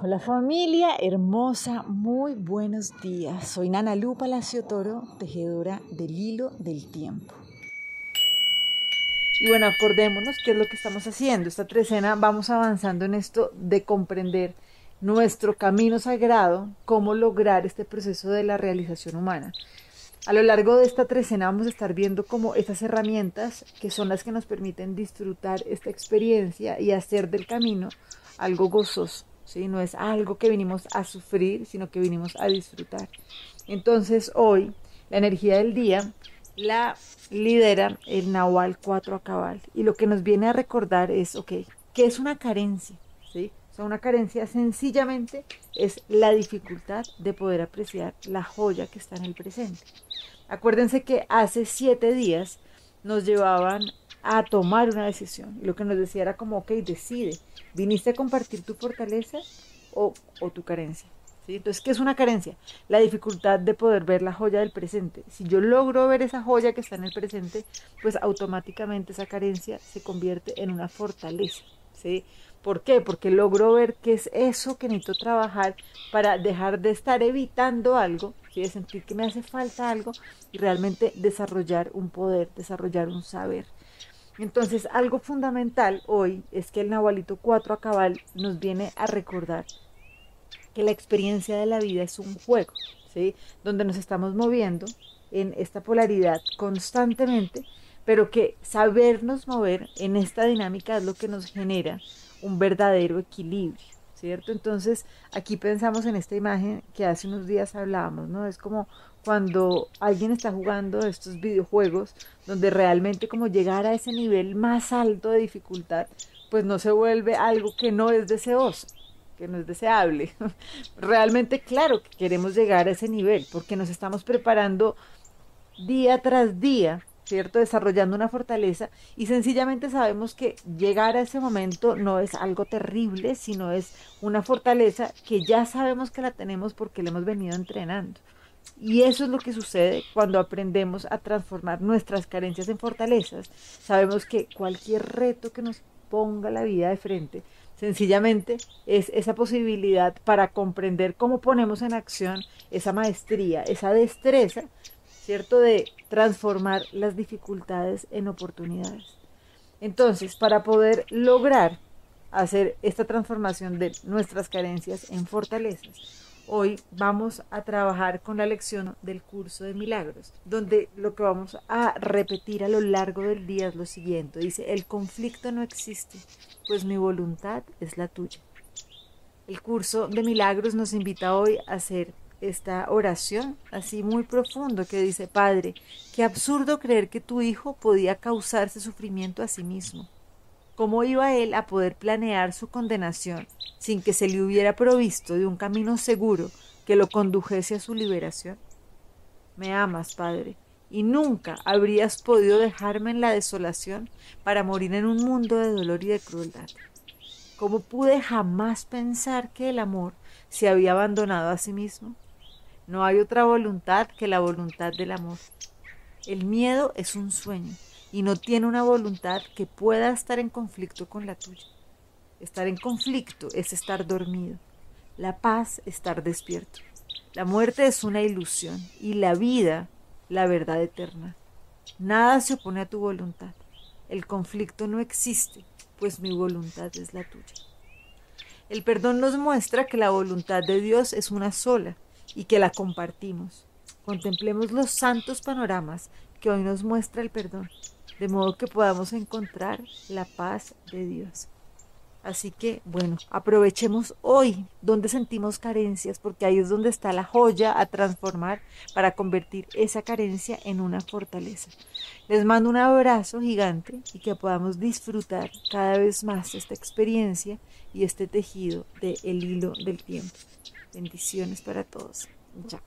Hola familia hermosa, muy buenos días. Soy Nana Lu Palacio Toro, tejedora del hilo del tiempo. Y bueno, acordémonos qué es lo que estamos haciendo. Esta trecena vamos avanzando en esto de comprender nuestro camino sagrado, cómo lograr este proceso de la realización humana. A lo largo de esta trecena vamos a estar viendo como estas herramientas que son las que nos permiten disfrutar esta experiencia y hacer del camino algo gozoso. ¿Sí? No es algo que vinimos a sufrir, sino que vinimos a disfrutar. Entonces hoy la energía del día la lidera el Nahual 4 a cabal y lo que nos viene a recordar es, ok, ¿qué es una carencia? ¿Sí? una carencia sencillamente es la dificultad de poder apreciar la joya que está en el presente. Acuérdense que hace siete días nos llevaban a tomar una decisión y lo que nos decía era como, ok, decide, ¿viniste a compartir tu fortaleza o, tu carencia? Entonces, ¿qué es una carencia? La dificultad de poder ver la joya del presente. Si yo logro ver esa joya que está en el presente, pues automáticamente esa carencia se convierte en una fortaleza. ¿sí? ¿Por qué? Porque logro ver qué es eso que necesito trabajar para dejar de estar evitando algo, ¿sí? de sentir que me hace falta algo y realmente desarrollar un poder, desarrollar un saber. Entonces, algo fundamental hoy es que el Nahualito 4 a cabal nos viene a recordar que la experiencia de la vida es un juego, ¿sí? donde nos estamos moviendo en esta polaridad constantemente, pero que sabernos mover en esta dinámica es lo que nos genera un verdadero equilibrio, ¿cierto? Entonces, aquí pensamos en esta imagen que hace unos días hablábamos, ¿no? Es como cuando alguien está jugando estos videojuegos donde realmente como llegar a ese nivel más alto de dificultad, pues no se vuelve algo que no es deseoso, que no es deseable. Realmente claro que queremos llegar a ese nivel porque nos estamos preparando día tras día ¿cierto? Desarrollando una fortaleza y sencillamente sabemos que llegar a ese momento no es algo terrible, sino es una fortaleza que ya sabemos que la tenemos porque la hemos venido entrenando. Y eso es lo que sucede cuando aprendemos a transformar nuestras carencias en fortalezas. Sabemos que cualquier reto que nos ponga la vida de frente, sencillamente es esa posibilidad para comprender cómo ponemos en acción esa maestría, esa destreza ¿cierto? De transformar las dificultades en oportunidades. Entonces, para poder lograr hacer esta transformación de nuestras carencias en fortalezas, hoy vamos a trabajar con la lección del curso de milagros, donde lo que vamos a repetir a lo largo del día es lo siguiente. Dice, el conflicto no existe, pues mi voluntad es la tuya. El curso de milagros nos invita hoy a hacer esta oración así muy profundo que dice, Padre, qué absurdo creer que tu hijo podía causarse sufrimiento a sí mismo. ¿Cómo iba él a poder planear su condenación sin que se le hubiera provisto de un camino seguro que lo condujese a su liberación? Me amas, Padre, y nunca habrías podido dejarme en la desolación para morir en un mundo de dolor y de crueldad. ¿Cómo pude jamás pensar que el amor se había abandonado a sí mismo? No hay otra voluntad que la voluntad del amor. El miedo es un sueño y no tiene una voluntad que pueda estar en conflicto con la tuya. Estar en conflicto es estar dormido. La paz, estar despierto. La muerte es una ilusión y la vida, la verdad eterna. Nada se opone a tu voluntad. El conflicto no existe, pues mi voluntad es la tuya. El perdón nos muestra que la voluntad de Dios es una sola y que la compartimos. Contemplemos los santos panoramas que hoy nos muestra el perdón, de modo que podamos encontrar la paz de Dios. Así que, bueno, aprovechemos hoy donde sentimos carencias, porque ahí es donde está la joya a transformar para convertir esa carencia en una fortaleza. Les mando un abrazo gigante y que podamos disfrutar cada vez más esta experiencia y este tejido del hilo del tiempo. Bendiciones para todos. Ya.